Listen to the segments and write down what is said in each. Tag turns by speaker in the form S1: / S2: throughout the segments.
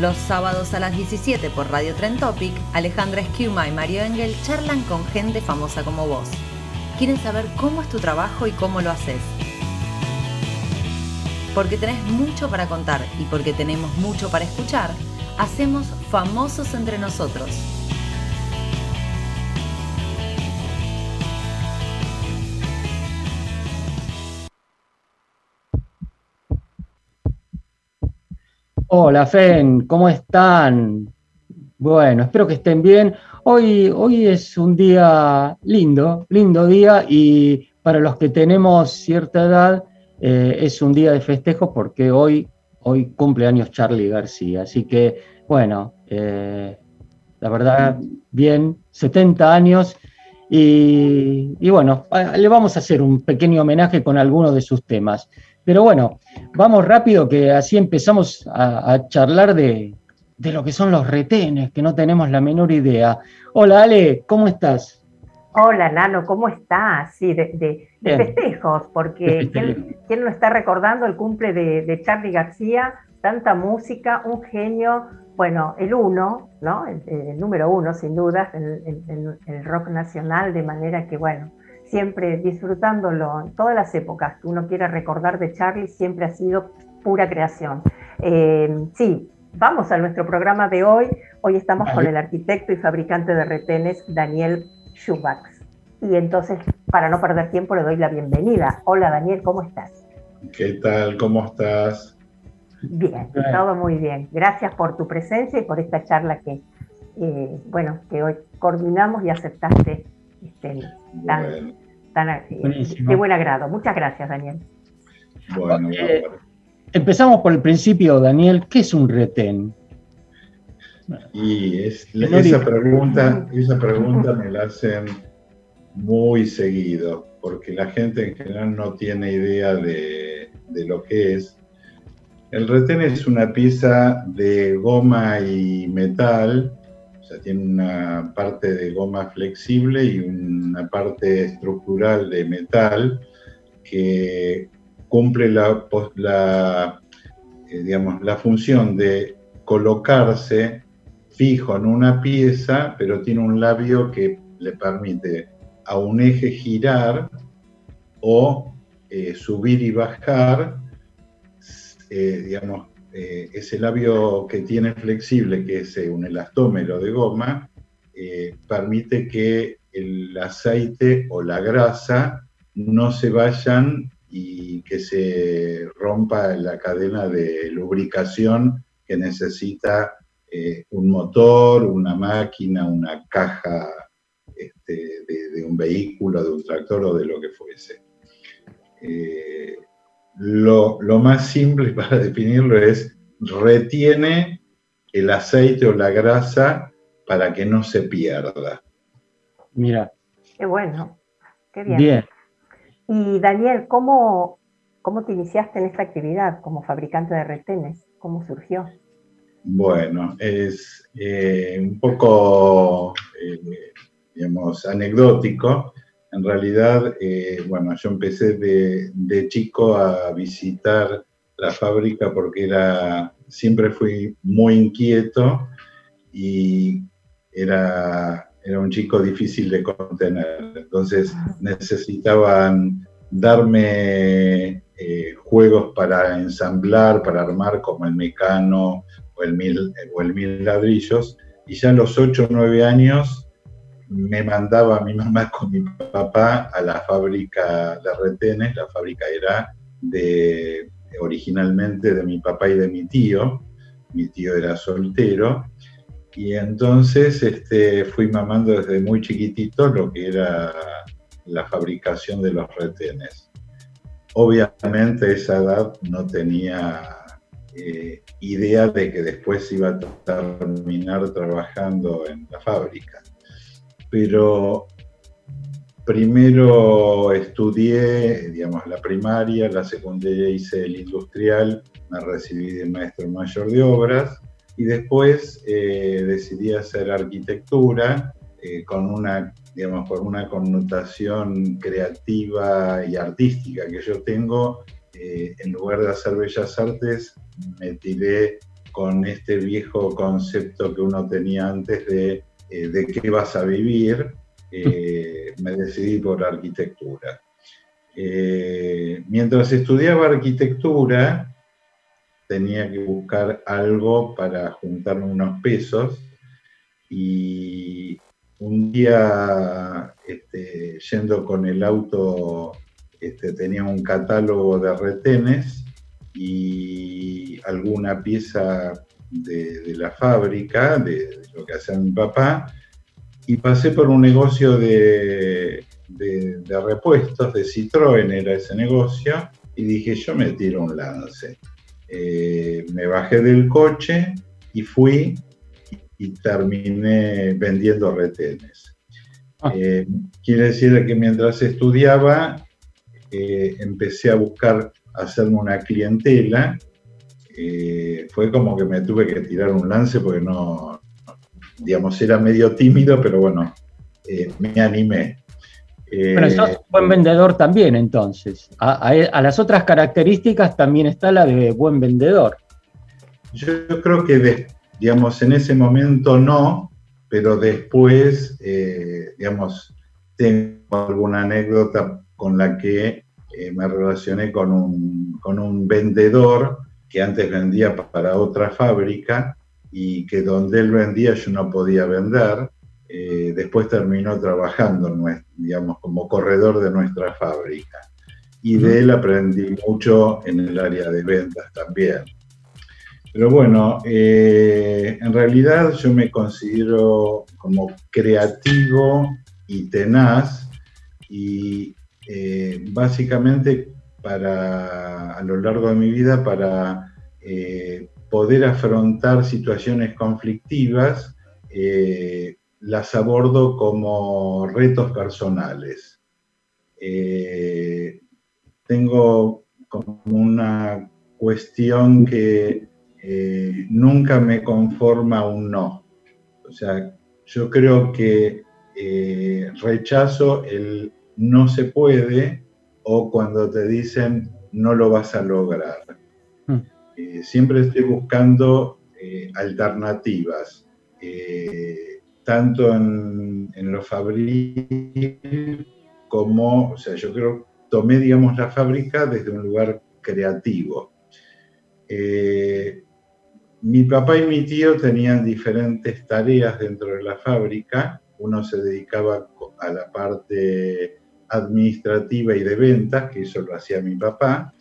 S1: Los sábados a las 17 por Radio Tren Topic, Alejandra Esquiuma y Mario Engel charlan con gente famosa como vos. Quieren saber cómo es tu trabajo y cómo lo haces. Porque tenés mucho para contar y porque tenemos mucho para escuchar, hacemos famosos entre nosotros.
S2: Hola, Fen, ¿cómo están? Bueno, espero que estén bien. Hoy, hoy es un día lindo, lindo día y para los que tenemos cierta edad eh, es un día de festejo porque hoy, hoy cumple años Charlie García. Así que, bueno, eh, la verdad, bien, 70 años y, y bueno, le vamos a hacer un pequeño homenaje con algunos de sus temas. Pero bueno, vamos rápido que así empezamos a, charlar de, lo que son los retenes, que no tenemos la menor idea. Hola Ale, ¿cómo estás?
S3: Hola Nano, ¿cómo estás? Sí, de, festejos, porque ¿quién, no está recordando el cumple de, Charlie García? Tanta música, un genio, bueno, el uno, ¿no? El, número uno, sin dudas, en el rock nacional, de manera que, bueno, siempre disfrutándolo en todas las épocas que uno quiera recordar de Charlie, siempre ha sido pura creación. Eh, sí, vamos a nuestro programa de hoy. Hoy estamos con el arquitecto y fabricante de retenes Daniel Schubax. Y entonces, para no perder tiempo, le doy la bienvenida. Hola Daniel, ¿cómo estás?
S4: ¿Qué tal? ¿Cómo estás?
S3: Bien, todo muy bien. Gracias por tu presencia y por esta charla que, eh, bueno, que hoy coordinamos y aceptaste este, de buen agrado. Muchas gracias, Daniel.
S2: Bueno, empezamos por el principio, Daniel. ¿Qué es un retén?
S4: Y esa, pregunta, esa pregunta me la hacen muy seguido, porque la gente en general no tiene idea de, de lo que es. El retén es una pieza de goma y metal tiene una parte de goma flexible y una parte estructural de metal que cumple eh, la función de colocarse fijo en una pieza, pero tiene un labio que le permite a un eje girar o eh, subir y bajar, eh, digamos, eh, ese labio que tiene flexible, que es eh, un elastómero de goma, eh, permite que el aceite o la grasa no se vayan y que se rompa la cadena de lubricación que necesita un motor, una máquina, una caja este, de, un vehículo, de un tractor o de lo que fuese. Lo, más simple para definirlo es retiene el aceite o la grasa para que no se pierda.
S2: Mira.
S3: Qué bueno, qué bien. Y Daniel, ¿cómo, ¿cómo te iniciaste en esta actividad como fabricante de retenes? ¿Cómo surgió?
S4: Bueno, es eh, un poco, eh, digamos, anecdótico. En realidad, eh, bueno, yo empecé de, chico a visitar la fábrica porque era, siempre fui muy inquieto y era, era un chico difícil de contener. Entonces necesitaban darme eh, juegos para ensamblar, para armar como el mecano o el mil, o el mil ladrillos. Y ya a los 8 o 9 años me mandaba mi mamá con mi papá a la fábrica de retenes, la fábrica era originalmente de mi papá y de mi tío, mi tío era soltero, y entonces este, fui mamando desde muy chiquitito lo que era la fabricación de los retenes. obviamente a esa edad no tenía eh, idea de que después iba a terminar trabajando en la fábrica. Pero primero estudié, digamos, la primaria, la secundaria hice el industrial, me recibí de maestro mayor de obras y después eh, decidí hacer arquitectura eh, con una, digamos, por una connotación creativa y artística que yo tengo. Eh, en lugar de hacer bellas artes, me tiré con este viejo concepto que uno tenía antes de de qué vas a vivir, me decidí por arquitectura. mientras estudiaba arquitectura, tenía que buscar algo para juntarme unos pesos y un día este, yendo con el auto este, tenía un catálogo de retenes y alguna pieza de, la fábrica, de, lo que hacía mi papá, y pasé por un negocio de, de repuestos, de Citroën era ese negocio, y dije, yo me tiro un lance. Eh, me bajé del coche y fui y terminé vendiendo retenes. Ah. Eh, quiere decir que mientras estudiaba eh, empecé a buscar hacerme una clientela. Fue como que me tuve que tirar un lance porque no, digamos, era medio tímido, pero bueno, me animé.
S2: Bueno, sos buen vendedor también, entonces. A, las otras características también está la de buen vendedor.
S4: Yo, creo que, digamos, en ese momento no, pero después, eh, digamos, tengo alguna anécdota con la que eh, me relacioné con un, con un vendedor que antes vendía para otra fábrica y que donde él vendía yo no podía vender eh, después terminó trabajando, digamos, como corredor de nuestra fábrica. Y de él aprendí mucho en el área de ventas también. Pero bueno, eh, en realidad yo me considero como creativo y tenaz y eh, básicamente para, a lo largo de mi vida para poder afrontar situaciones conflictivas, las abordo como retos personales. Eh, tengo como una cuestión que eh, nunca me conforma un no. O sea, yo creo que eh, rechazo el no se puede o cuando te dicen no lo vas a lograr. Hmm. siempre estoy buscando alternativas tanto en, en lo fabril como, o sea, yo creo, tomé, digamos, la fábrica desde un lugar creativo. Eh, mi papá y mi tío tenían diferentes tareas dentro de la fábrica. Uno se dedicaba a la parte administrativa y de ventas, que eso lo hacía mi papá,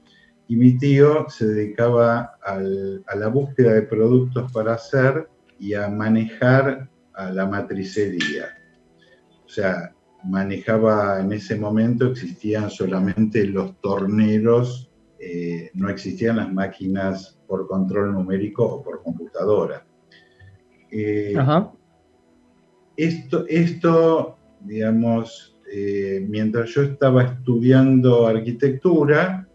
S4: y mi tío se dedicaba a la búsqueda de productos para hacer y a manejar a la matricería. O sea, manejaba en ese momento, existían solamente los torneros, eh, no existían las máquinas por control numérico o por computadora. Eh, esto, esto, digamos, eh, mientras yo estaba estudiando arquitectura,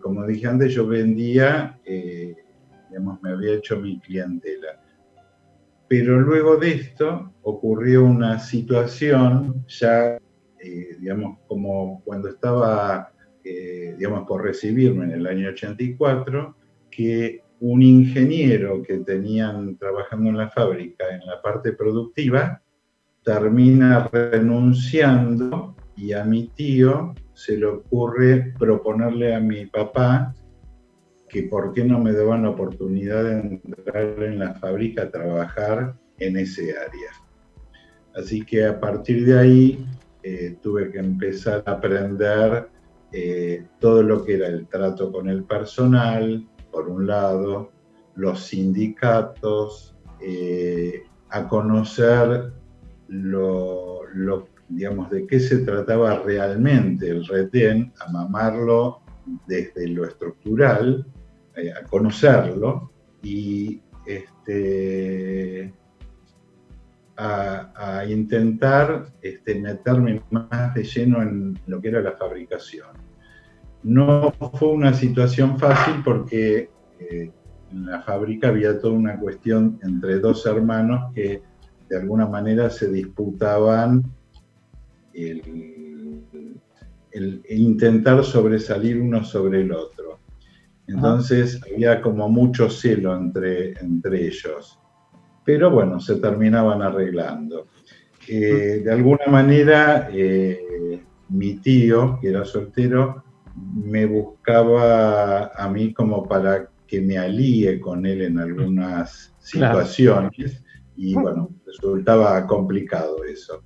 S4: como dije antes, yo vendía, digamos, me había hecho mi clientela. Pero luego de esto ocurrió una situación ya, eh, digamos, como cuando estaba, eh, digamos, por recibirme en el año 84, que un ingeniero que tenían trabajando en la fábrica en la parte productiva termina renunciando y a mi tío se le ocurre proponerle a mi papá que por qué no me daban la oportunidad de entrar en la fábrica a trabajar en ese área. Así que a partir de ahí eh, tuve que empezar a aprender eh, todo lo que era el trato con el personal, por un lado, los sindicatos, eh, a conocer lo, digamos, de qué se trataba realmente el retén, a mamarlo desde lo estructural, eh, a conocerlo y este, a, intentar este, meterme más de lleno en lo que era la fabricación. No fue una situación fácil porque eh, en la fábrica había toda una cuestión entre dos hermanos que de alguna manera se disputaban el, intentar sobresalir uno sobre el otro. Entonces había como mucho celo entre, entre ellos. Pero bueno, se terminaban arreglando. Eh, de alguna manera, eh, mi tío, que era soltero, me buscaba a mí como para que me alíe con él en algunas situaciones y bueno, resultaba complicado eso.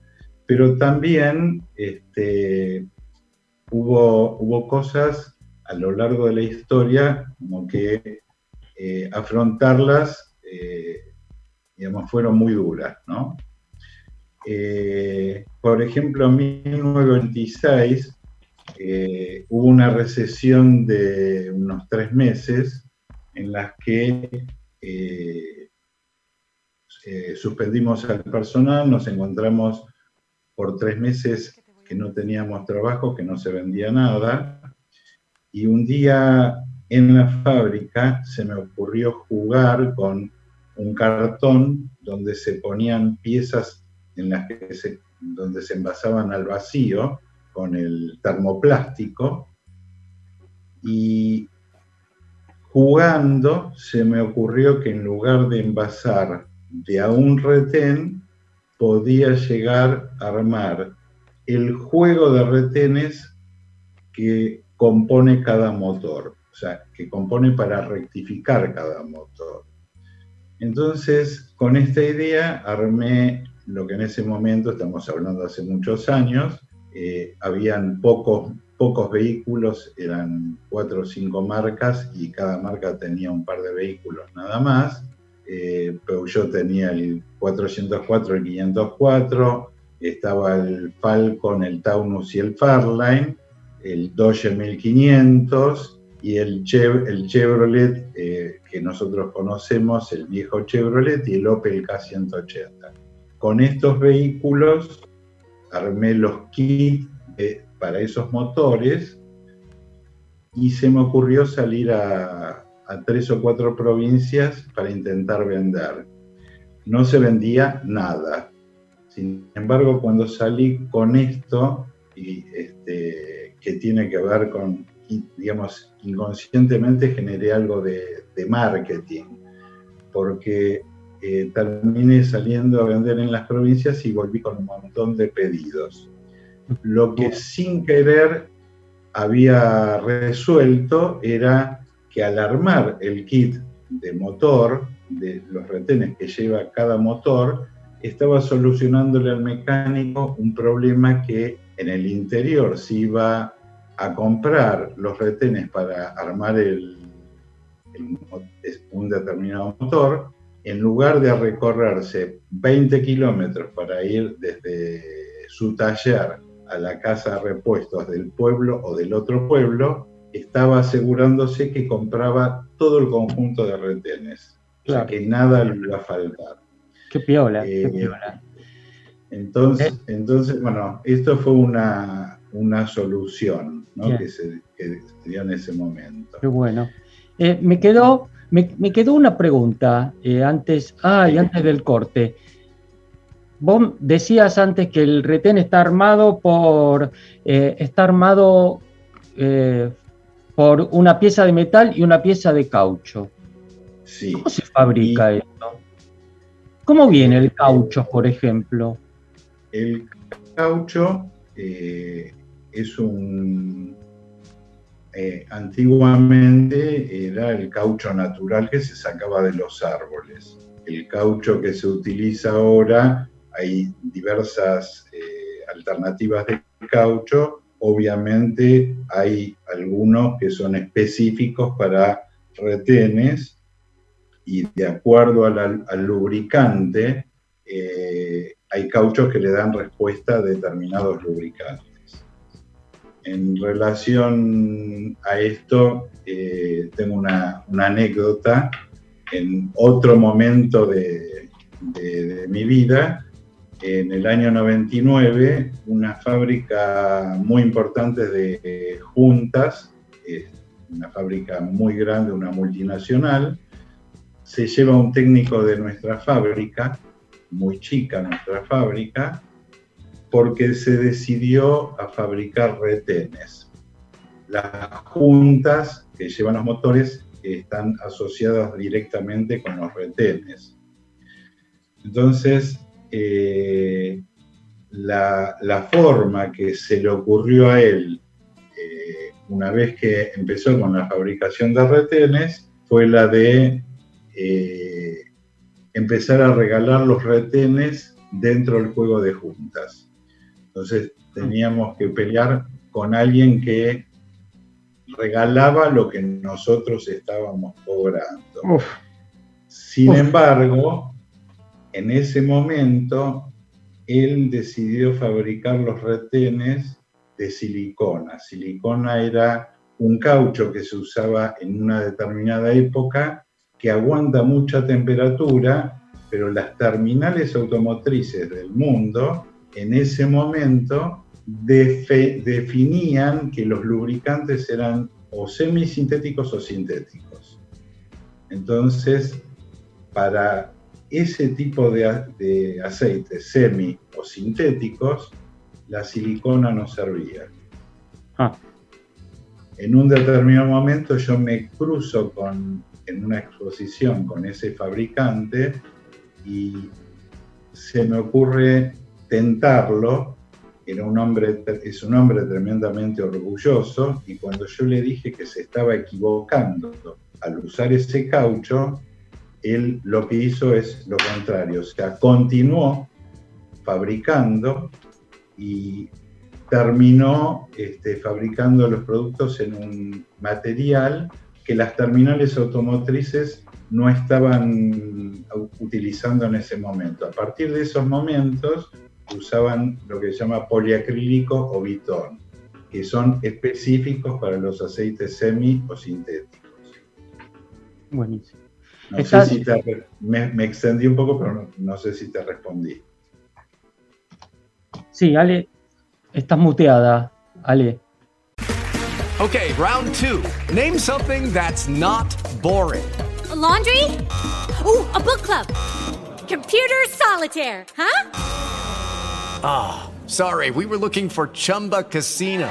S4: Pero también este, hubo, hubo cosas a lo largo de la historia como que eh, afrontarlas, eh, digamos, fueron muy duras, ¿no? Eh, por ejemplo, en 1926 hubo una recesión de unos tres meses en las que eh, suspendimos al personal, nos encontramos por tres meses que no teníamos trabajo, que no se vendía nada, y un día en la fábrica se me ocurrió jugar con un cartón donde se ponían piezas en las que se, donde se envasaban al vacío con el termoplástico y jugando se me ocurrió que en lugar de envasar de a un retén podía llegar a armar el juego de retenes que compone cada motor, o sea, que compone para rectificar cada motor. Entonces, con esta idea armé lo que en ese momento, estamos hablando hace muchos años, eh, habían pocos, pocos vehículos, eran cuatro o cinco marcas y cada marca tenía un par de vehículos nada más eh, Peugeot tenía el 404, el 504, estaba el Falcon, el Taunus y el Fairline, el Dodge 1500 y el, Chevrolet eh, que nosotros conocemos, el viejo Chevrolet y el Opel K180. Con estos vehículos armé los kits para esos motores y se me ocurrió salir a, a tres o cuatro provincias para intentar vender. No se vendía nada. Sin embargo, cuando salí con esto, y este, que tiene que ver con, digamos, inconscientemente generé algo de, marketing, porque eh, terminé saliendo a vender en las provincias y volví con un montón de pedidos. Lo que sin querer había resuelto era que al armar el kit de motor, de los retenes que lleva cada motor, estaba solucionándole al mecánico un problema que en el interior se iba a comprar los retenes para armar el, un determinado motor, en lugar de recorrerse 20 kilómetros para ir desde su taller a la casa de repuestos del pueblo o del otro pueblo, estaba asegurándose que compraba todo el conjunto de retenes, claro. que nada le iba a faltar.
S2: Qué piola, qué eh, piola.
S4: Entonces, eh. entonces, bueno, esto fue una, una solución que, se, dio en ese momento.
S2: Qué bueno. Eh, me, quedó, me, quedó una pregunta antes, ah, y antes del corte. Vos decías antes que el retén está armado por, está armado por una pieza de metal y una pieza de caucho. ¿Cómo se fabrica esto? ¿Cómo viene el caucho, por ejemplo?
S4: El caucho eh, es un... Eh, antiguamente era el caucho natural que se sacaba de los árboles. El caucho que se utiliza ahora, hay diversas eh, alternativas de caucho obviamente hay algunos que son específicos para retenes y de acuerdo al, lubricante, eh, hay cauchos que le dan respuesta a determinados lubricantes. en relación a esto, eh, tengo una, anécdota. En otro momento de, mi vida, en el año 99, una fábrica muy importante de juntas, una fábrica muy grande, una multinacional, se lleva un técnico de nuestra fábrica, muy chica nuestra fábrica, porque se decidió a fabricar retenes. Las juntas que llevan los motores están asociadas directamente con los retenes. Entonces, eh, la, forma que se le ocurrió a él, eh, una vez que empezó con la fabricación de retenes, fue la de eh, empezar a regalar los retenes dentro del juego de juntas. Entonces teníamos que pelear con alguien que regalaba lo que nosotros estábamos cobrando. Sin embargo, en ese momento, él decidió fabricar los retenes de silicona. Silicona era un caucho que se usaba en una determinada época que aguanta mucha temperatura, pero las terminales automotrices del mundo en ese momento definían que los lubricantes eran o semisintéticos o sintéticos. Entonces, para ese tipo de, aceites semi o sintéticos, la silicona no servía. Ah. En un determinado momento yo me cruzo con, en una exposición con ese fabricante y se me ocurre tentarlo. Era un hombre, es un hombre tremendamente orgulloso y cuando yo le dije que se estaba equivocando al usar ese caucho, él lo que hizo es lo contrario, o sea, continuó fabricando y terminó este, fabricando los productos en un material que las terminales automotrices no estaban utilizando en ese momento. A partir de esos momentos, usaban lo que se llama poliacrílico o bitón, que son específicos para los aceites semi o sintéticos.
S2: Buenísimo.
S4: No sé si te, me, extendí un poco, pero no, sé si te respondí.
S2: Sí, Ale, estás muteada, Ale.
S5: Okay, round two. Name something that's not boring.
S6: laundry? Ooh, a book club. Computer solitaire, huh?
S5: Ah, oh, sorry, we were looking for Chumba Casino.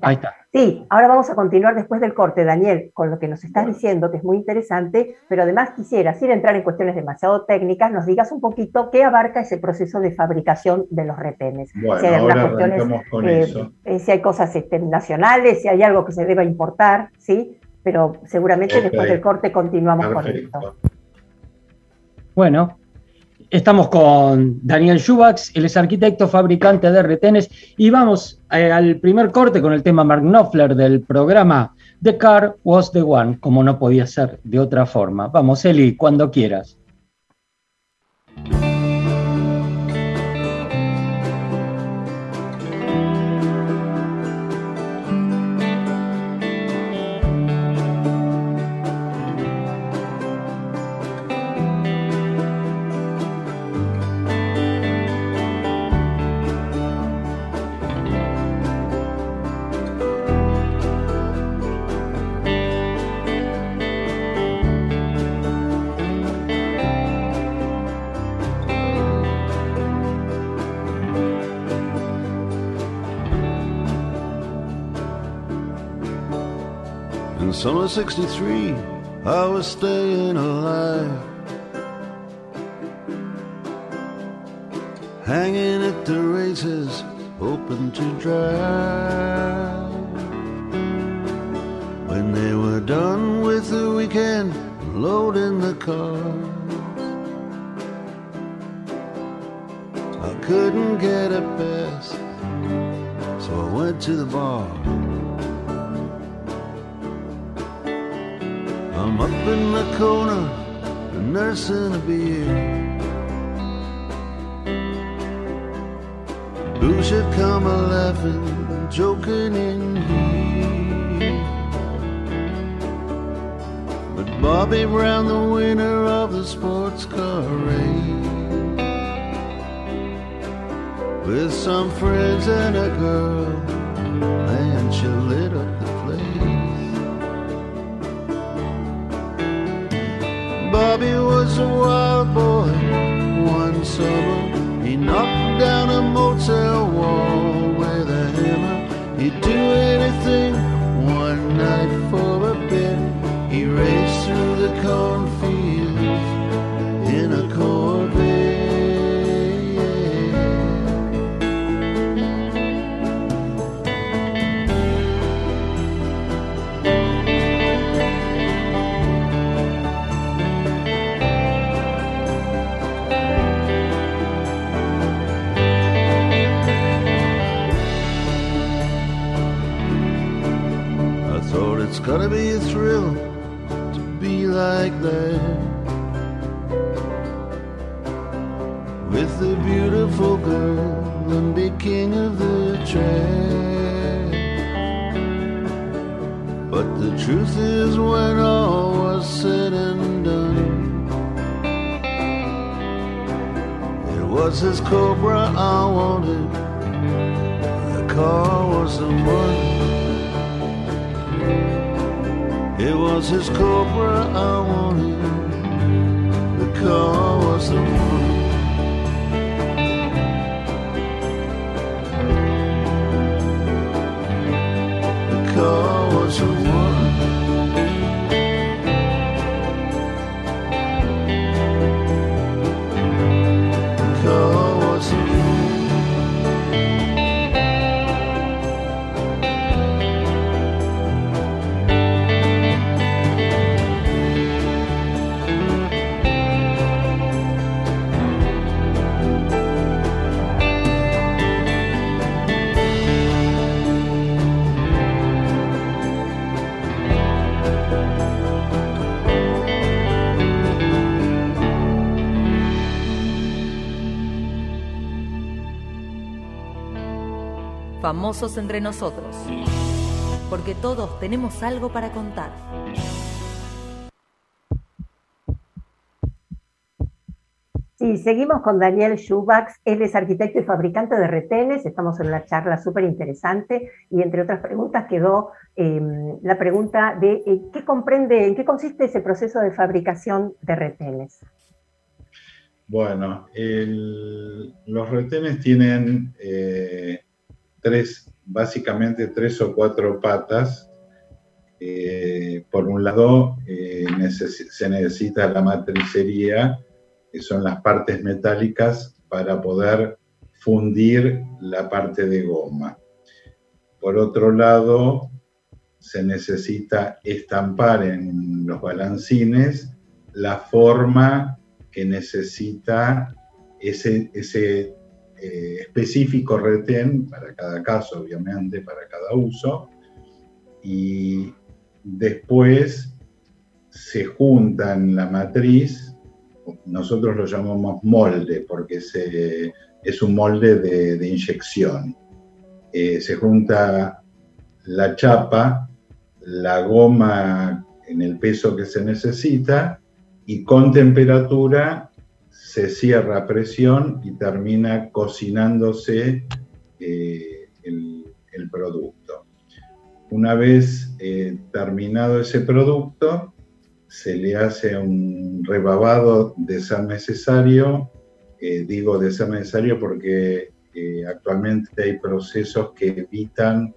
S3: Ahí está. Sí, ahora vamos a continuar después del corte, Daniel, con lo que nos estás diciendo, que es muy interesante, pero además quisiera, sin entrar en cuestiones demasiado técnicas, nos digas un poquito qué abarca ese proceso de fabricación de los retenes.
S4: Bueno, si hay ahora con eh, eso.
S3: Eh, si hay cosas este, nacionales, si hay algo que se deba importar, ¿sí? Pero seguramente después del corte continuamos con esto.
S2: Bueno, Estamos con Daniel Schubax, él es arquitecto, fabricante de retenes, y vamos eh, al primer corte con el tema Mark Knopfler del programa The Car Was the One, como no podía ser de otra forma. Vamos, Eli, cuando quieras.
S7: Summer 63, I was staying alive. Hanging at the races, hoping to drive. When they were done with the weekend, loading the cars. I couldn't get a pass, So I went to the bar. I'm up in the corner, nursing a beer. Who should come a laughing, joking in here? But Bobby Brown, the winner of the sports car race, with some friends and a girl, man, she lit Bobby was a wild boy one summer. He knocked down a motel wall with a hammer. He'd do anything one night for a bit. He raced through the cornfields gotta be a thrill to be like that. With a beautiful girl and be king of the track. But the truth is, when all was said and done, it was his Cobra I wanted. The car was the one. It was his Cobra I wanted. The car was the one. The car
S1: Famosos entre nosotros. Porque todos tenemos algo para contar.
S3: Sí, seguimos con Daniel Schubax. Él es arquitecto y fabricante de retenes. Estamos en una charla súper interesante y entre otras preguntas quedó eh, la pregunta de eh, ¿qué comprende, en qué consiste ese proceso de fabricación de retenes?
S4: Bueno, el- los retenes tienen eh, básicamente tres o cuatro patas. Eh, por un lado, eh, se necesita la matricería, que son las partes metálicas, para poder fundir la parte de goma. Por otro lado, se necesita estampar en los balancines la forma que necesita ese eh, específico retén para cada caso, obviamente, para cada uso. Y después se juntan la matriz, nosotros lo llamamos molde, porque se- es un molde de, de inyección. Eh, se junta la chapa, la goma en el peso que se necesita y con temperatura se cierra a presión y termina cocinándose eh, el, producto. Una vez eh, terminado ese producto, se le hace un rebabado de ser necesario. Eh, digo de ser necesario porque actualmente hay procesos que evitan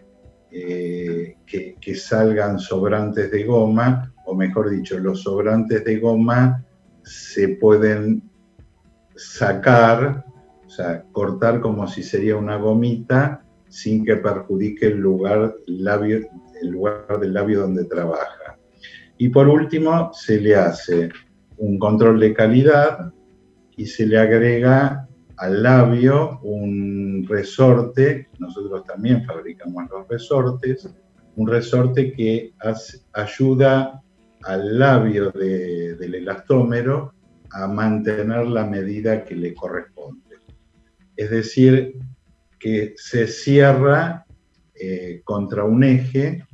S4: que salgan sobrantes de goma, o mejor dicho, los sobrantes de goma se pueden sacar, o sea, cortar como si sería una gomita sin que perjudique el lugar, labio, el lugar del labio donde trabaja. Y por último, se le hace un control de calidad y se le agrega al labio un resorte, nosotros también fabricamos los resortes, un resorte que ayuda al labio del elastómero a mantener la medida que le corresponde. Es decir, que se cierra eh, contra un eje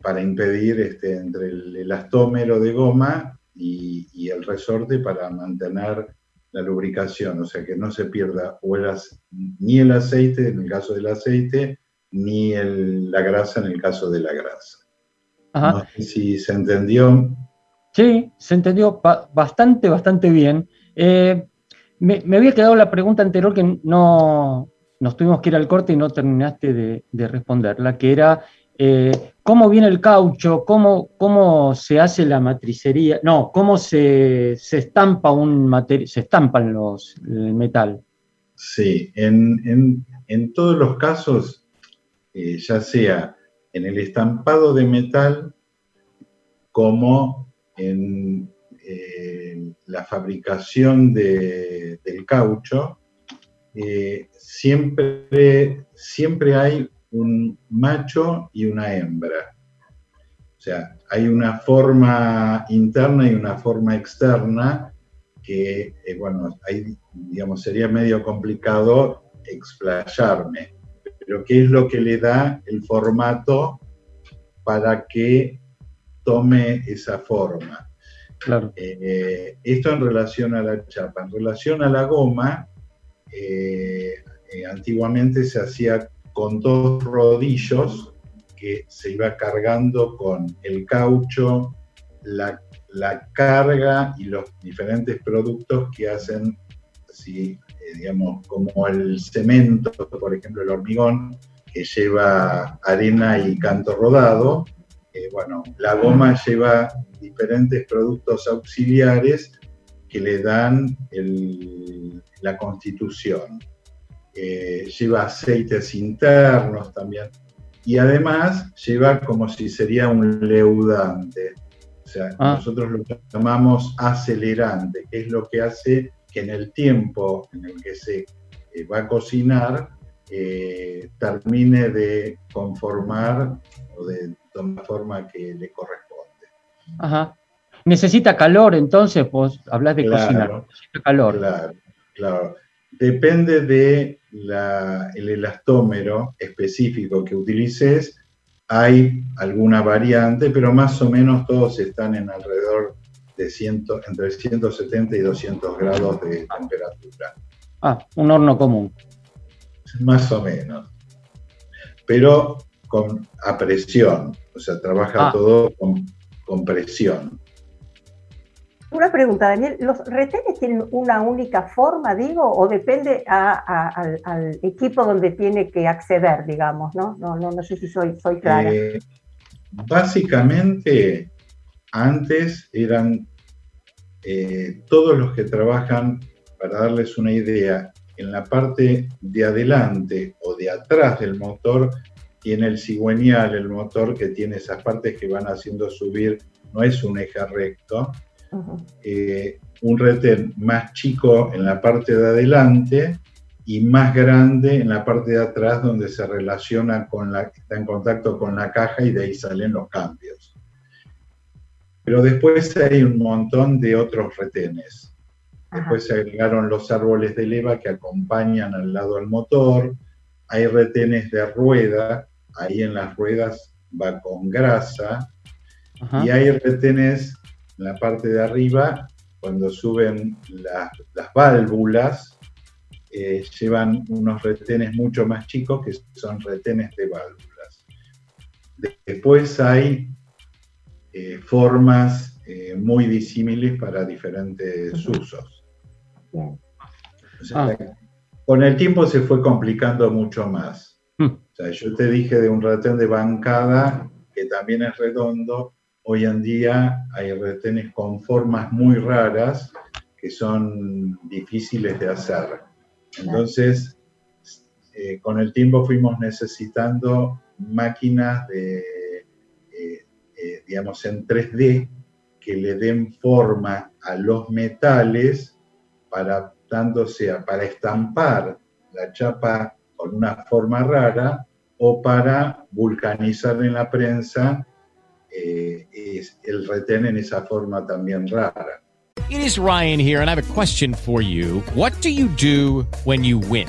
S4: para impedir este, entre el elastómero de goma y, el resorte para mantener la lubricación, o sea que no se pierda ni el aceite en el caso del aceite, ni la grasa en el caso de la grasa. No sé si se entendió.
S2: Sí, se entendió bastante, bastante bien. Eh, me, había quedado la pregunta anterior que no nos tuvimos que ir al corte y no terminaste de, de responderla, que era eh, cómo viene el caucho, cómo, cómo se hace la matricería, no, cómo se, estampa un material, se estampan los, el metal.
S4: Sí, en, todos los casos, eh, ya sea en el estampado de metal como en eh, la fabricación del caucho, siempre, siempre hay un macho y una hembra. O sea, hay una forma interna y una forma externa que, eh, bueno, sería medio complicado explayarme. Pero ¿qué es lo que le da el formato para que tome esa forma? Claro. Eh, esto en relación a la chapa. En relación a la goma, eh, antiguamente se hacía con dos rodillos que se iba cargando con el caucho, la, carga y los diferentes productos que hacen, así, eh, digamos, como el cemento, por ejemplo, el hormigón, que lleva arena y canto rodado. Eh, bueno, la goma lleva diferentes productos auxiliares que le dan la constitución. Eh, lleva aceites internos también, y además lleva como si sería un leudante. O sea, ah. nosotros lo llamamos acelerante, que es lo que hace que en el tiempo en el que se eh, va a cocinar termine de conformar o de tomar forma que le corresponde.
S2: Ajá. Necesita calor, entonces, pues hablas de cocinar. Necesita calor.
S4: Claro, claro. Depende del el elastómero específico que utilices, hay alguna variante, pero más o menos todos están en alrededor de ciento, entre 170 y 200 grados de temperatura.
S2: Ah, un horno común.
S4: Más o menos. Pero con, a presión, o sea, trabaja ah. todo con, con presión.
S3: Una pregunta, Daniel, ¿los retenes tienen una única forma, digo, o depende al, equipo donde tiene que acceder, digamos, no? No, no, sé si soy, soy clara. Eh,
S4: básicamente, antes eran eh, todos los que trabajan, para darles una idea, en la parte de adelante o de atrás del motor, tiene el cigüeñal, el motor que tiene esas partes que van haciendo subir, no es un eje recto, eh, un retén más chico en la parte de adelante y más grande en la parte de atrás donde se relaciona con la, está en contacto con la caja y de ahí salen los cambios. Pero después hay un montón de otros retenes. Después se agregaron los árboles de leva que acompañan al lado del motor. Hay retenes de rueda, ahí en las ruedas va con grasa. Y hay retenes en la parte de arriba, cuando suben las válvulas, eh, llevan unos retenes mucho más chicos que son retenes de válvulas. Después hay eh, formas eh, muy disímiles para diferentes usos. Ah. Con el tiempo se fue complicando mucho más. Hmm. yo te dije de un retén de bancada que también es redondo, Hoy en día hay retenes con formas muy raras que son difíciles de hacer. Entonces, eh, con el tiempo fuimos necesitando máquinas de, eh, eh, digamos, en 3D que le den forma a los metales sea para estampar la chapa con una forma rara o para vulcanizar en la prensa eh, el retén en esa forma también rara.
S8: It is Ryan here and I have a question for you. What do you do when you win?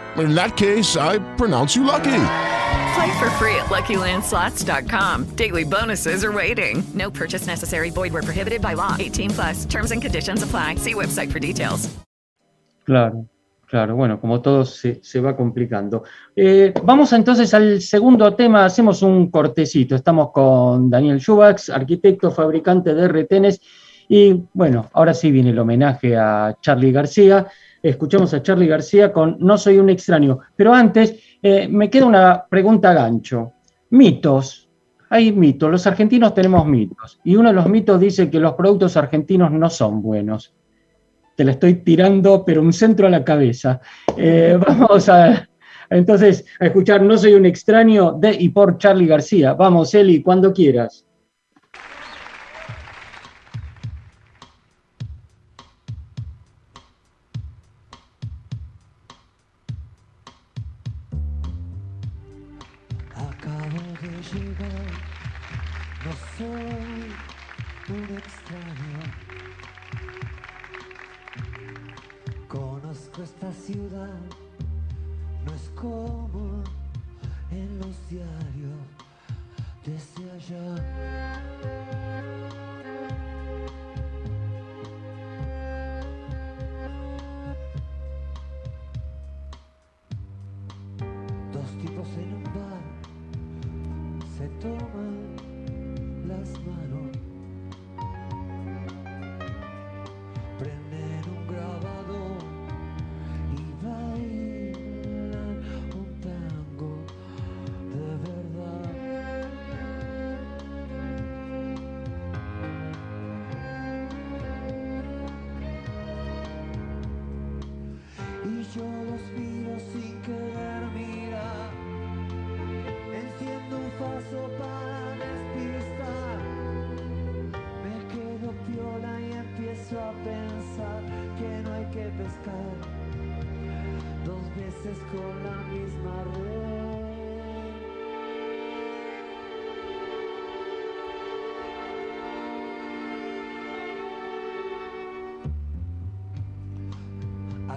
S9: In that case, I pronounce you lucky.
S10: Play for free at LuckyLandSlots.com. Daily bonuses are waiting. No purchase necessary. Void where prohibited by law. 18 plus. Terms and conditions apply. See website for details.
S2: Claro, claro. Bueno, como todo se, se va complicando. Eh, vamos entonces al segundo tema. Hacemos un cortecito. Estamos con Daniel Schubax, arquitecto, fabricante de retenes. Y bueno, ahora sí viene el homenaje a Charlie García. Escuchamos a Charlie García con No soy un extraño. Pero antes, eh, me queda una pregunta gancho. Mitos. Hay mitos. Los argentinos tenemos mitos. Y uno de los mitos dice que los productos argentinos no son buenos. Te la estoy tirando, pero un centro a la cabeza. Eh, vamos a, entonces, a escuchar No soy un extraño de y por Charlie García. Vamos, Eli, cuando quieras.
S11: En los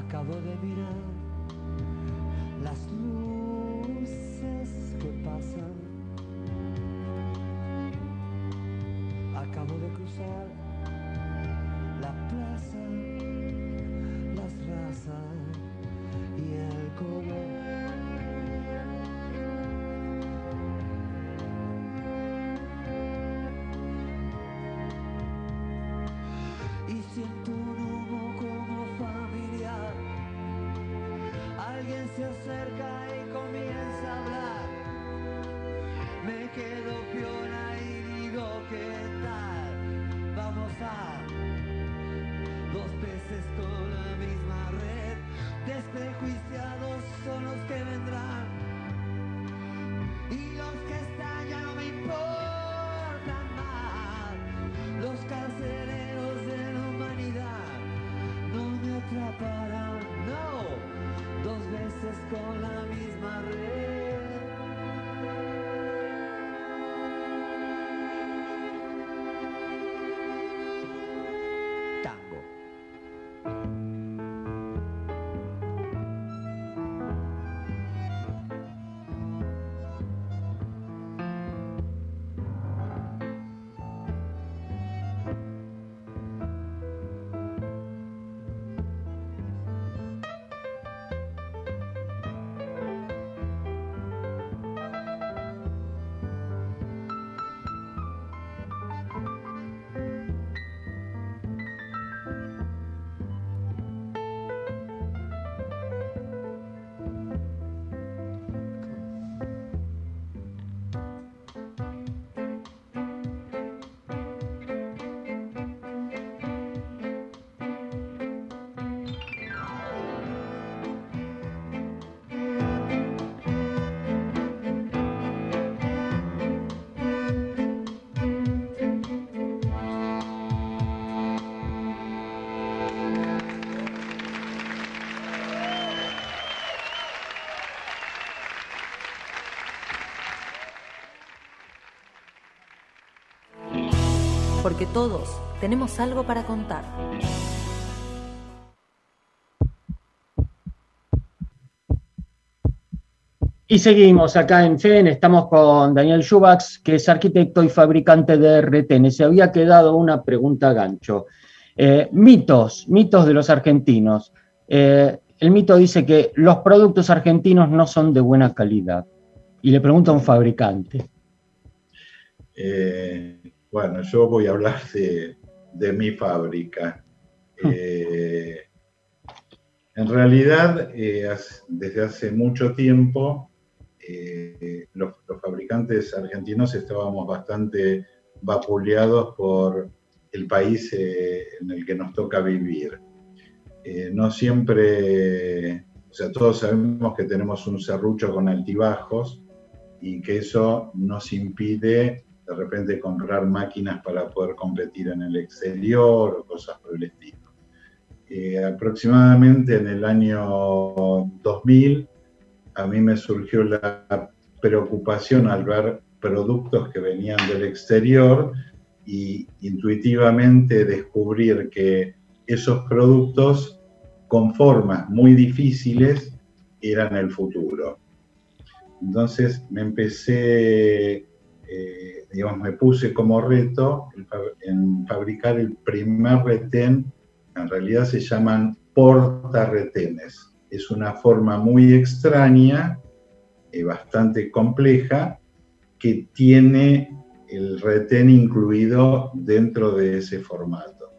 S11: Acabo de mirar las luces que pasan. Acabo de cruzar la plaza,
S1: porque todos tenemos algo para contar.
S2: Y seguimos acá en FEN, estamos con Daniel Schubax, que es arquitecto y fabricante de retenes. Se había quedado una pregunta gancho. Eh, mitos, mitos de los argentinos. Eh, el mito dice que los productos argentinos no son de buena calidad. Y le pregunta a un fabricante.
S4: Eh, bueno, yo voy a hablar de, mi fábrica. Hmm. en realidad, desde hace mucho tiempo, eh, los, fabricantes argentinos estábamos bastante vapuleados por el país eh, en el que nos toca vivir. Eh, no siempre, o sea, todos sabemos que tenemos un serrucho con altibajos y que eso nos impide de repente comprar máquinas para poder competir en el exterior o cosas por el estilo. aproximadamente en el año 2000 a mí me surgió la preocupación al ver productos que venían del exterior y intuitivamente descubrir que esos productos con formas muy difíciles eran el futuro. Entonces me empecé, eh, digamos, me puse como reto en fabricar el primer retén, en realidad se llaman porta-retenes es una forma muy extraña, eh, bastante compleja, que tiene el retén incluido dentro de ese formato.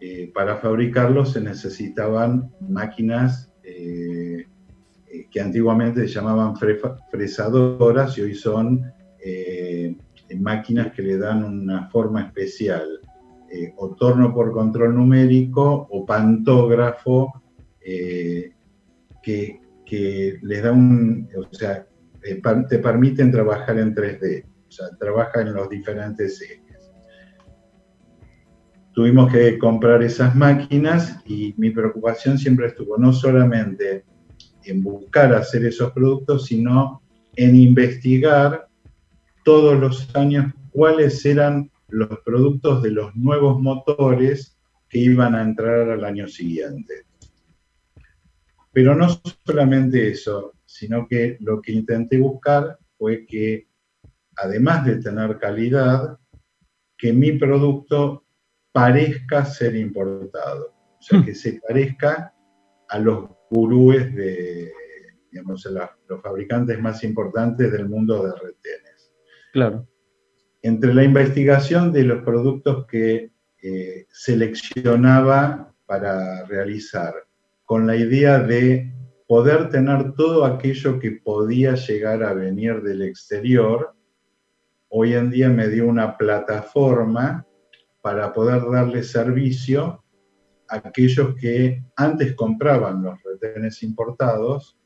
S4: Eh, para fabricarlo se necesitaban máquinas eh, que antiguamente se llamaban fresadoras y hoy son máquinas que le dan una forma especial, o torno por control numérico o pantógrafo que, les da un, o sea, eh, te permiten trabajar en 3D, o sea, trabaja en los diferentes ejes. Tuvimos que comprar esas máquinas y mi preocupación siempre estuvo no solamente en buscar hacer esos productos, sino en investigar todos los años cuáles eran los productos de los nuevos motores que iban a entrar al año siguiente. Pero no solamente eso, sino que lo que intenté buscar fue que, además de tener calidad, que mi producto parezca ser importado, o sea, hmm. que se parezca a los gurúes de, digamos, los fabricantes más importantes del mundo de retenes.
S2: Claro.
S4: Entre la investigación de los productos que eh, seleccionaba para realizar con la idea de poder tener todo aquello que podía llegar a venir del exterior, hoy en día me dio una plataforma para poder darle servicio a aquellos que antes compraban los retenes importados,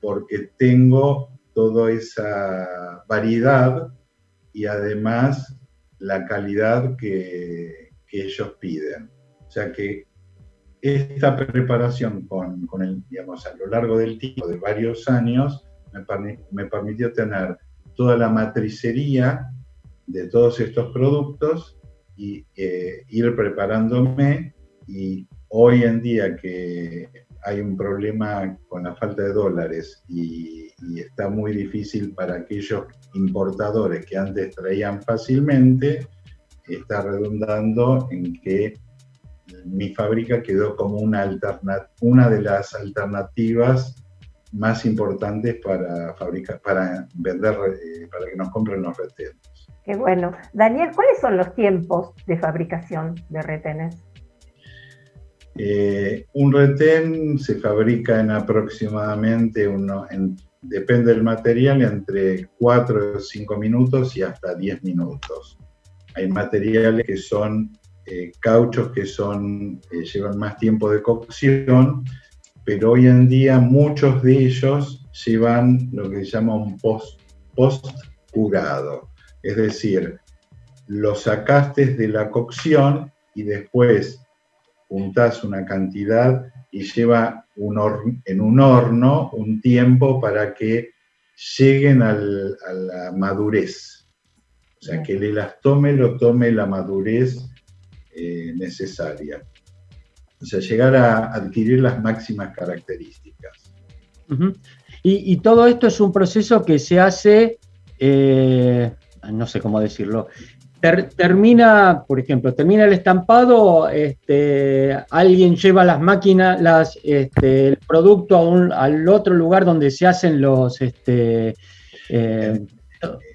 S4: porque tengo toda esa variedad y además la calidad que, que ellos piden. O sea que esta preparación con, el, digamos, a lo largo del tiempo de varios años me, permitió tener toda la matricería de todos estos productos y eh, ir preparándome y hoy en día que hay un problema con la falta de dólares y, está muy difícil para aquellos importadores que antes traían fácilmente, está redundando en que mi fábrica quedó como una, una de las alternativas más importantes para fabricar, para vender, eh, para que nos compren los retenes.
S3: Qué bueno. Daniel, ¿cuáles son los tiempos de fabricación de retenes?
S4: Eh, un retén se fabrica en aproximadamente, uno, depende del material, entre 4 o 5 minutos y hasta 10 minutos. Hay materiales que son eh, cauchos que son, eh, llevan más tiempo de cocción, pero hoy en día muchos de ellos llevan lo que se llama un post, post curado. Es decir, lo sacaste de la cocción y después juntás una cantidad y lleva en un horno un tiempo para que lleguen a la madurez. O sea, que el elastome lo tome la madurez eh, necesaria. O sea, llegar a adquirir las máximas características.
S2: y, y, todo esto es un proceso que se hace, eh, no sé cómo decirlo, termina, por ejemplo, termina el estampado, este, alguien lleva las máquinas, las, este, el producto al otro lugar donde se hacen los, este, eh,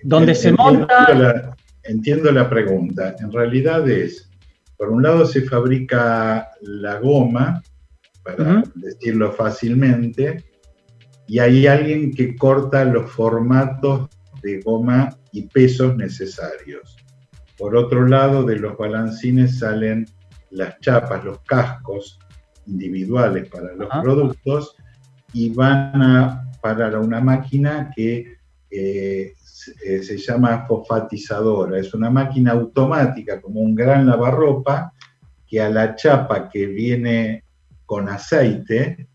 S2: donde se monta.
S4: entiendo la pregunta. En realidad es, por un lado se fabrica la goma, para decirlo fácilmente, y hay alguien que corta los formatos de goma y pesos necesarios. Por otro lado, de los balancines salen las chapas, los cascos individuales para los productos y van a parar a una máquina que eh, eh, se llama fosfatizadora. Es una máquina automática, como un gran lavarropa, que a la chapa que viene con aceite,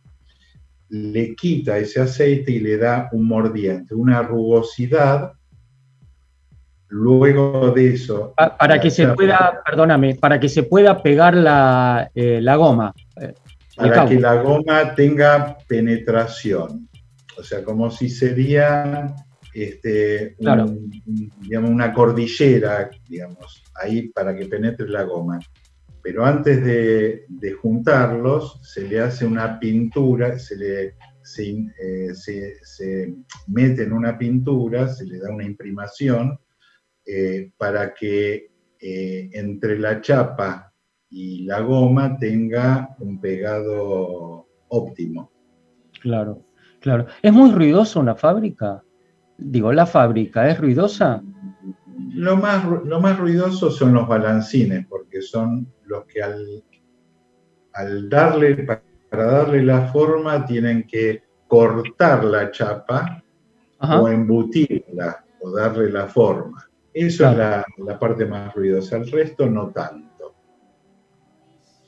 S4: le quita ese aceite y le da un mordiente, una rugosidad Luego de eso.
S2: Para que se pueda, perdóname, para que se pueda pegar la, eh, goma.
S4: Eh, para que la goma tenga penetración. O sea, como si sería este, digamos, una cordillera, digamos, ahí para que penetre la goma. Pero antes de, juntarlos, se le hace una pintura, se le eh, se mete en una pintura, se le da una imprimación eh, para que eh, entre la chapa y la goma tenga un pegado óptimo.
S2: Claro, claro. ¿Es muy ruidosa una fábrica? Digo, ¿la fábrica es ruidosa?
S4: Lo más, lo más ruidoso son los balancines, porque son los que al, al darle, para darle la forma, tienen que cortar la chapa o embutirla o darle la forma. Eso es la, parte más ruidosa, el resto no tanto.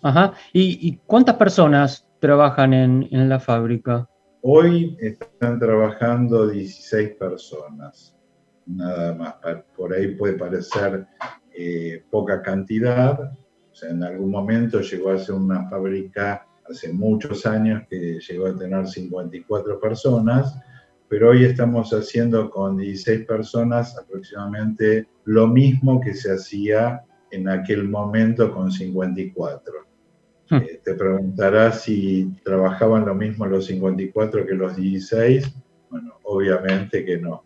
S2: Ajá. ¿Y, cuántas personas trabajan en, la fábrica?
S4: Hoy están trabajando 16 personas, nada más. Por ahí puede parecer eh, poca cantidad. O sea, en algún momento llegó a ser una fábrica hace muchos años que llegó a tener 54 personas pero hoy estamos haciendo con 16 personas aproximadamente lo mismo que se hacía en aquel momento con 54. Hmm. Eh, te preguntarás si trabajaban lo mismo los 54 que los 16. Bueno, obviamente que no.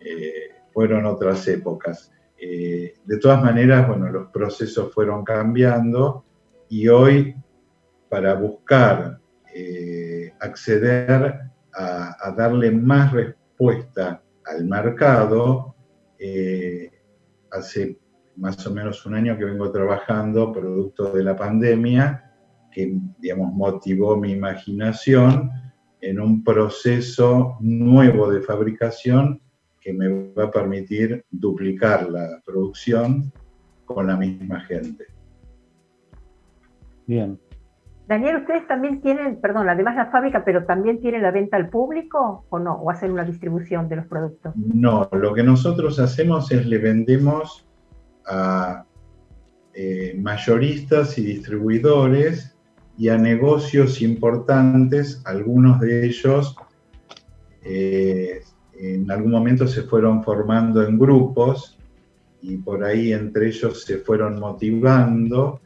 S4: Eh, fueron otras épocas. Eh, de todas maneras, bueno, los procesos fueron cambiando y hoy para buscar acceder a, darle más respuesta al mercado. Eh, hace más o menos un año que vengo trabajando, producto de la pandemia, que digamos, motivó mi imaginación en un proceso nuevo de fabricación que me va a permitir duplicar la producción con la misma gente.
S2: Bien,
S3: Daniel, ¿ustedes también tienen, perdón, además la fábrica, pero también tienen la venta al público o no? ¿O hacen una distribución de los productos?
S4: No, lo que nosotros hacemos es le vendemos a eh, mayoristas y distribuidores y a negocios importantes, algunos de ellos eh, en algún momento se fueron formando en grupos y por ahí entre ellos se fueron motivando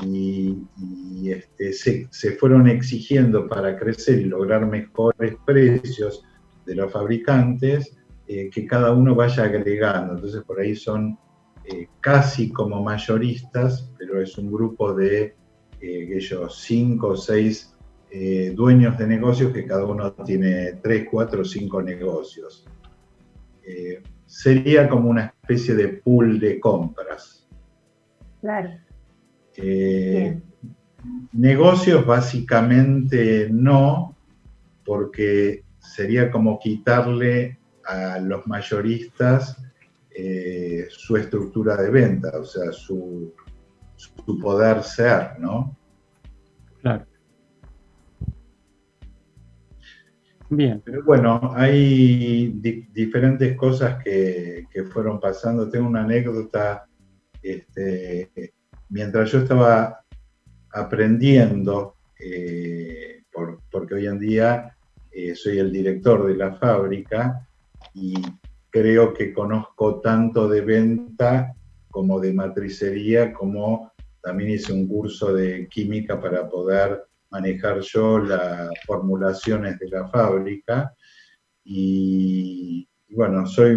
S4: y, este, se, fueron exigiendo para crecer y lograr mejores precios de los fabricantes, eh, que cada uno vaya agregando. Entonces por ahí son eh, casi como mayoristas, pero es un grupo de eh, ellos cinco o seis dueños de negocios que cada uno tiene tres, cuatro o cinco negocios. sería como una especie de pool de compras.
S3: Claro.
S4: Eh, negocios básicamente no, porque sería como quitarle a los mayoristas eh, su estructura de venta, o sea, su, su poder ser, ¿no?
S2: Claro. Bien.
S4: Pero bueno, hay diferentes cosas que, fueron pasando. Tengo una anécdota. Este, mientras yo estaba aprendiendo, eh, porque hoy en día eh, soy el director de la fábrica y creo que conozco tanto de venta como de matricería, como también hice un curso de química para poder manejar yo las formulaciones de la fábrica. Y, y bueno, soy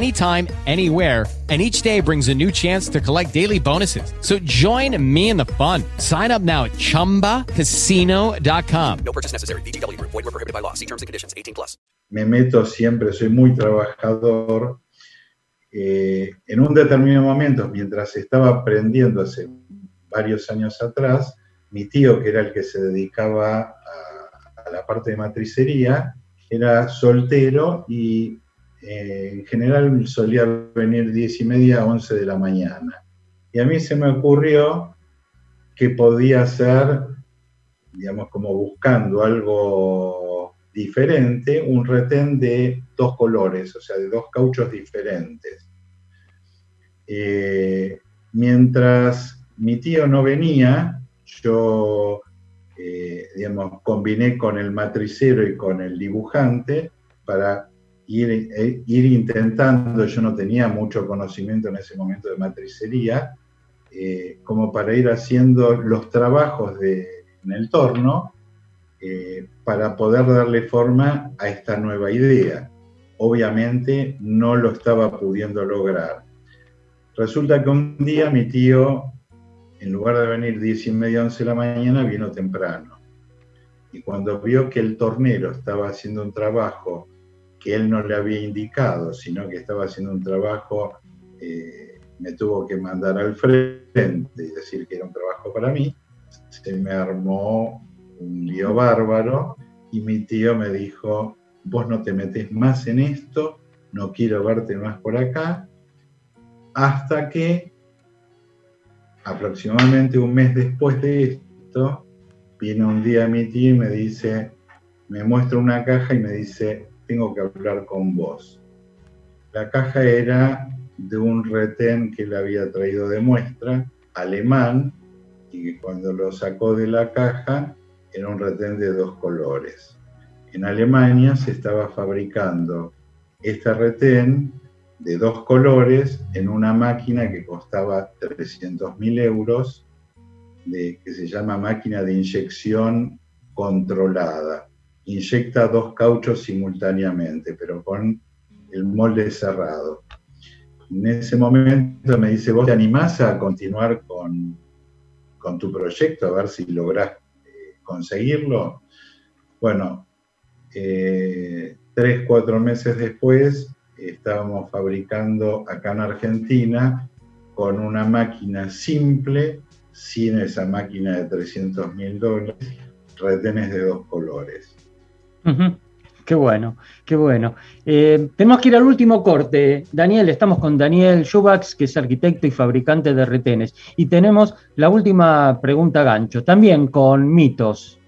S8: anytime, anywhere, and each day brings a new chance to collect daily bonuses. So join me in the fun. Sign up now at chumbacasino.com.
S12: No purchase necessary. BGW. Void were prohibited by law. See terms and conditions 18 plus.
S4: Me meto siempre, soy muy trabajador. Eh, en un determinado momento, mientras estaba aprendiendo hace varios años atrás, mi tío, que era el que se dedicaba a, a la parte de matricería, era soltero y eh, en general solía venir 10 y media a 11 de la mañana. Y a mí se me ocurrió que podía ser, digamos, como buscando algo diferente, un retén de dos colores, o sea, de dos cauchos diferentes. Eh, mientras mi tío no venía, yo, eh, digamos, combiné con el matricero y con el dibujante para ir, ir, intentando, yo no tenía mucho conocimiento en ese momento de matricería, eh, como para ir haciendo los trabajos de, en el torno eh, para poder darle forma a esta nueva idea. Obviamente no lo estaba pudiendo lograr. Resulta que un día mi tío, en lugar de venir 10 y media, 11 de la mañana, vino temprano. Y cuando vio que el tornero estaba haciendo un trabajo que él no le había indicado, sino que estaba haciendo un trabajo, eh, me tuvo que mandar al frente y decir que era un trabajo para mí, se me armó un lío bárbaro y mi tío me dijo, vos no te metes más en esto, no quiero verte más por acá, hasta que aproximadamente un mes después de esto, viene un día mi tío y me dice, me muestra una caja y me dice, tengo que hablar con vos. La caja era de un retén que le había traído de muestra, alemán, y que cuando lo sacó de la caja era un retén de dos colores. En Alemania se estaba fabricando este retén de dos colores en una máquina que costaba 300.000 euros, de, que se llama máquina de inyección controlada inyecta dos cauchos simultáneamente, pero con el molde cerrado. En ese momento me dice, ¿vos te animás a continuar con, con tu proyecto, a ver si lográs eh, conseguirlo? Bueno, eh, tres, cuatro meses después estábamos fabricando acá en Argentina con una máquina simple, sin esa máquina de 300 mil dólares, retenes de dos colores.
S2: Qué bueno, qué bueno. Eh, tenemos que ir al último corte. Daniel, estamos con Daniel Schubax, que es arquitecto y fabricante de retenes. Y tenemos la última pregunta gancho, también con mitos.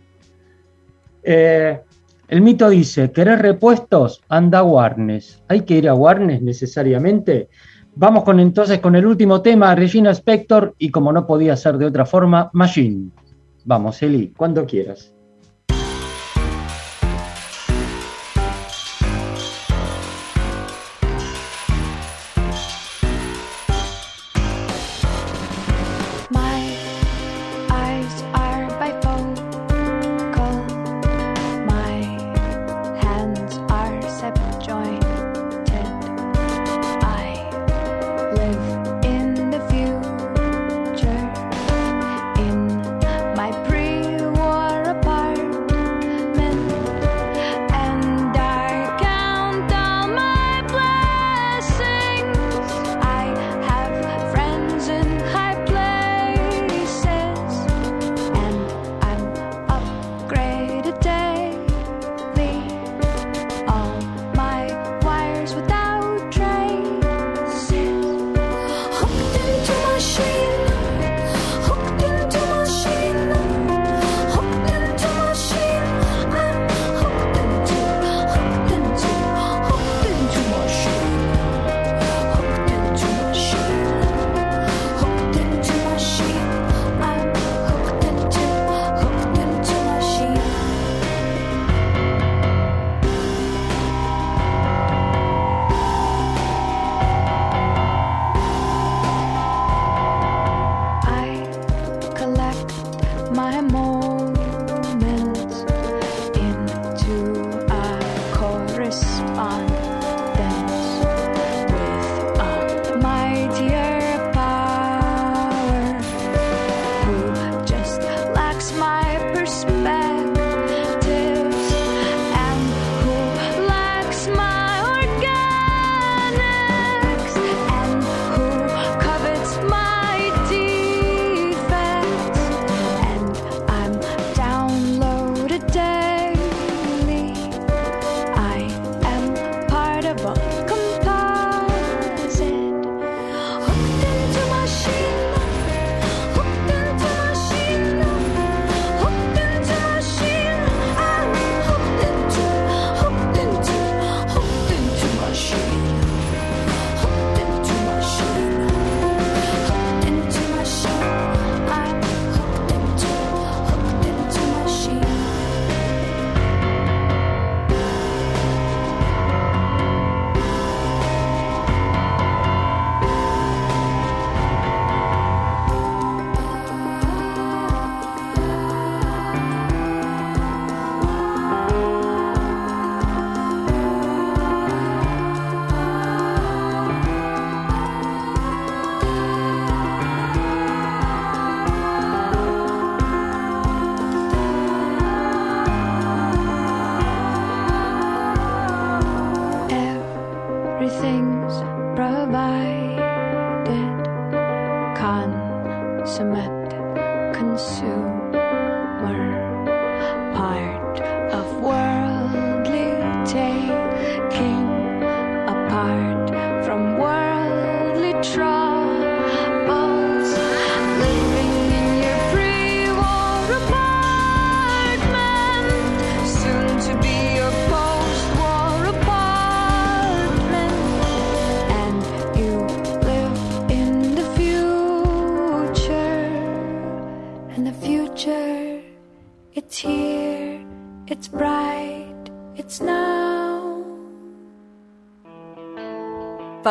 S2: Eh, el mito dice, ¿querés repuestos? Anda a Warnes. ¿Hay que ir a Warnes necesariamente? Vamos con entonces con el último tema, Regina Spector, y como no podía ser de otra forma, Machine. Vamos, Eli, cuando quieras.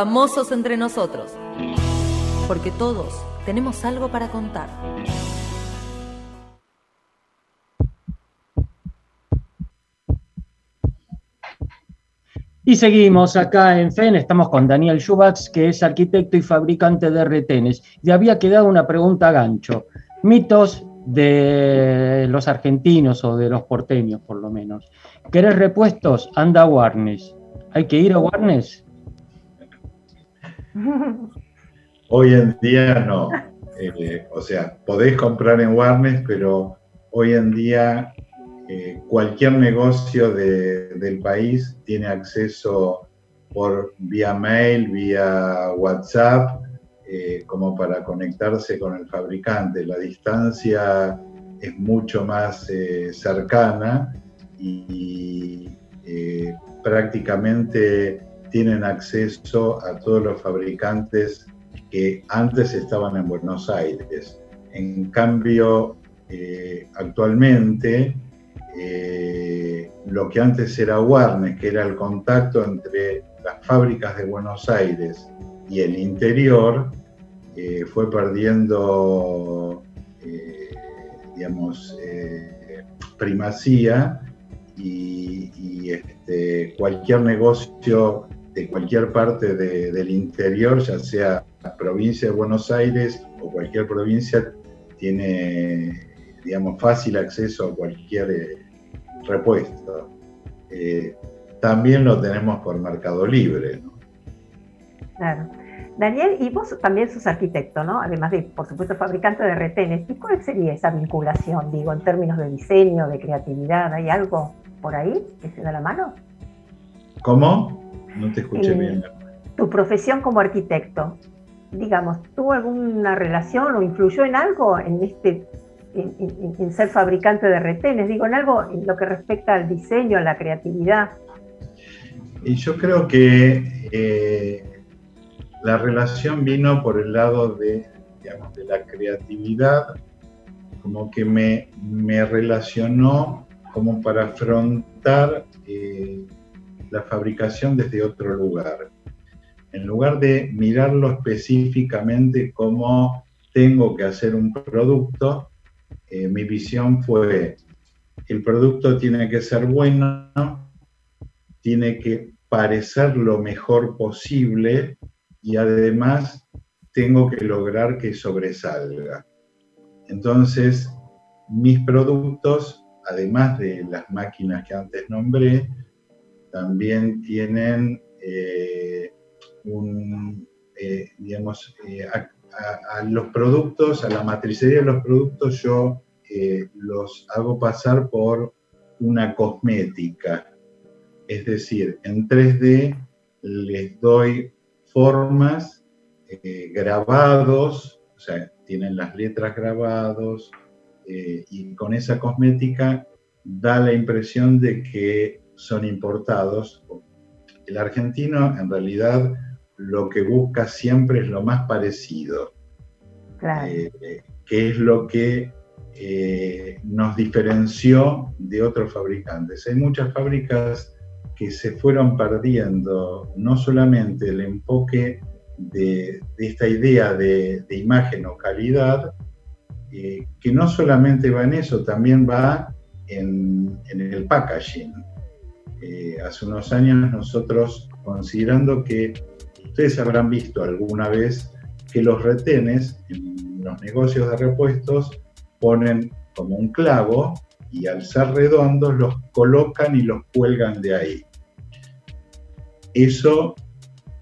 S1: Famosos entre nosotros. Porque todos tenemos algo para contar.
S2: Y seguimos acá en FEN, estamos con Daniel Schubax, que es arquitecto y fabricante de retenes. Y había quedado una pregunta a gancho. Mitos de los argentinos o de los porteños, por lo menos. ¿Querés repuestos? Anda a Warnes. ¿Hay que ir a Warnes?
S4: Hoy en día no. Eh, o sea, podés comprar en Warnes, pero hoy en día eh, cualquier negocio de- del país tiene acceso por vía mail, vía WhatsApp, eh, como para conectarse con el fabricante. La distancia es mucho más cercana y prácticamente tienen acceso a todos los fabricantes que antes estaban en Buenos Aires. En cambio, eh, actualmente, eh, lo que antes era Warnes, que era el contacto entre las fábricas de Buenos Aires y el interior, eh, fue perdiendo, primacía y, y, este, cualquier negocio de cualquier parte de- del interior, ya sea la provincia de Buenos Aires o cualquier provincia, tiene, digamos, fácil acceso a cualquier eh, repuesto. Eh, también lo tenemos por Mercado Libre. ¿no?
S3: Claro. Daniel, y vos también sos arquitecto, ¿no? Además de, por supuesto, fabricante de retenes. ¿Y cuál sería esa vinculación, digo, en términos de diseño, de creatividad? ¿Hay algo por ahí que se da la mano?
S4: ¿Cómo? No te escuché
S3: Eh,
S4: bien.
S3: Tu profesión como arquitecto, digamos, ¿tuvo alguna relación o influyó en algo en este, en, en- en ser fabricante de retenes? Digo, en algo en lo que respecta al diseño, a la creatividad.
S4: Y yo creo que eh, la relación vino por el lado de, digamos, de la creatividad, como que me, me relacionó como para afrontar eh, la fabricación desde otro lugar. En lugar de mirarlo específicamente como tengo que hacer un producto, eh, mi visión fue, el producto tiene que ser bueno, tiene que parecer lo mejor posible y además tengo que lograr que sobresalga. Entonces, mis productos, además de las máquinas que antes nombré, también tienen eh, un, eh, digamos, eh, a, los productos, a la matricería de los productos, yo los hago pasar por una cosmética. Es decir, en 3D les doy formas, grabados, o sea, tienen las letras grabados, y con esa cosmética da la impresión de que son importados. El argentino en realidad lo que busca siempre es lo más parecido,
S3: Claro.
S4: eh, que es lo que eh, nos diferenció de otros fabricantes. Hay muchas fábricas que se fueron perdiendo no solamente el enfoque de, de esta idea de, de imagen o calidad, eh, que no solamente va en eso, también va en, en el packaging. Eh, hace unos años nosotros, considerando que ustedes habrán visto alguna vez que los retenes en los negocios de repuestos ponen como un clavo y al ser redondos los colocan y los cuelgan de ahí. Eso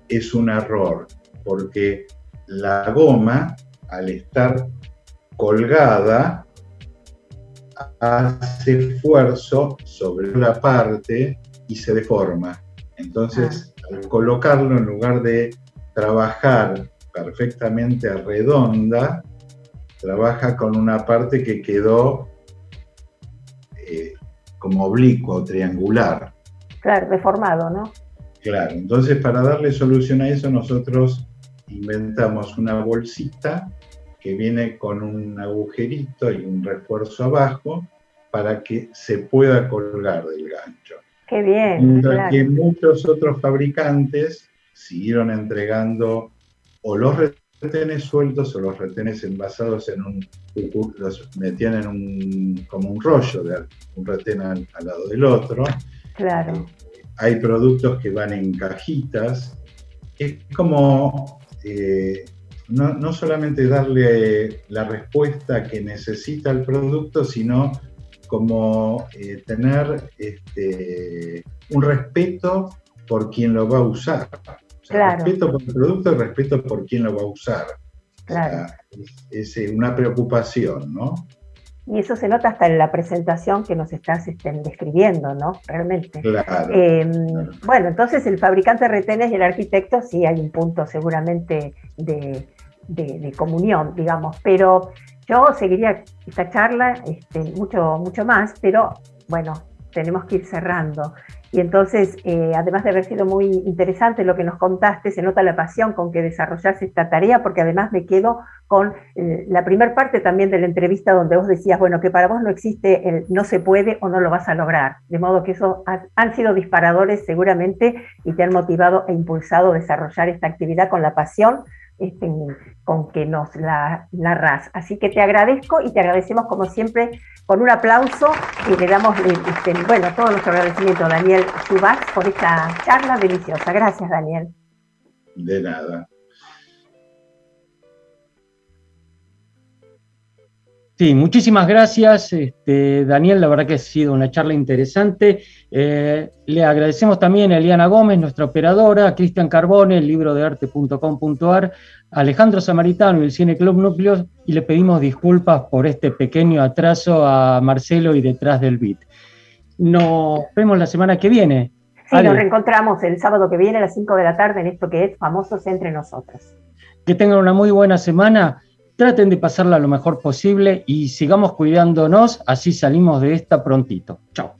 S4: es un error. porque la goma, al estar colgada, hace esfuerzo sobre una parte y se deforma. Entonces, al colocarlo en lugar de trabajar perfectamente redonda, trabaja con una parte que quedó eh, como oblicuo, triangular.
S3: Claro, deformado, ¿no?
S4: Claro, entonces para darle solución a eso nosotros inventamos una bolsita que viene con un agujerito y un refuerzo abajo para que se pueda colgar del gancho.
S3: Qué bien.
S4: Mientras
S3: claro.
S4: que muchos otros fabricantes siguieron entregando o los retenes sueltos o los retenes envasados en un, los metían en un, como un rollo, de un retén al, al lado del otro.
S3: Claro.
S4: Hay productos que van en cajitas. Es como eh, no, no solamente darle la respuesta que necesita el producto, sino como eh, tener este, un respeto por quien lo va a usar. O sea,
S3: Claro.
S4: Respeto por el producto y respeto por quien lo va a usar.
S3: Claro.
S4: Es, es una preocupación, ¿no?
S3: Y eso se nota hasta en la presentación que nos estás este, describiendo, ¿no? Realmente.
S4: Claro.
S3: Eh, Bueno, entonces el fabricante de retenes y el arquitecto sí hay un punto seguramente de, de- de comunión, digamos, pero yo seguiría esta charla este, mucho, mucho más, pero bueno, tenemos que ir cerrando. Y entonces, eh, además de haber sido muy interesante lo que nos contaste, se nota la pasión con que desarrollaste esta tarea, porque además me quedo con eh, la primera parte también de la entrevista donde vos decías, bueno, que para vos no existe el no se puede o no lo vas a lograr. De modo que eso ha- han sido disparadores seguramente y te han motivado e impulsado a desarrollar esta actividad con la pasión este, con que nos la narras. Así que te agradezco y te agradecemos como siempre con un aplauso y le damos este, bueno, todo nuestro agradecimiento a Daniel Subas por esta charla deliciosa. Gracias, Daniel.
S4: De nada.
S2: Sí, muchísimas gracias, este, Daniel. La verdad que ha sido una charla interesante. Eh, le agradecemos también a Eliana Gómez, nuestra operadora, a Cristian Carbone, el libro de arte.com.ar, Alejandro Samaritano y el Cine Club Núcleos, y le pedimos disculpas por este pequeño atraso a Marcelo y detrás del beat. Nos vemos la semana que viene.
S3: Sí,
S2: Ale,
S3: nos reencontramos el sábado que viene a las 5 de la tarde en esto que es Famosos entre nosotros.
S2: que tengan una muy buena semana. Traten de pasarla lo mejor posible y sigamos cuidándonos, así salimos de esta prontito. Chao.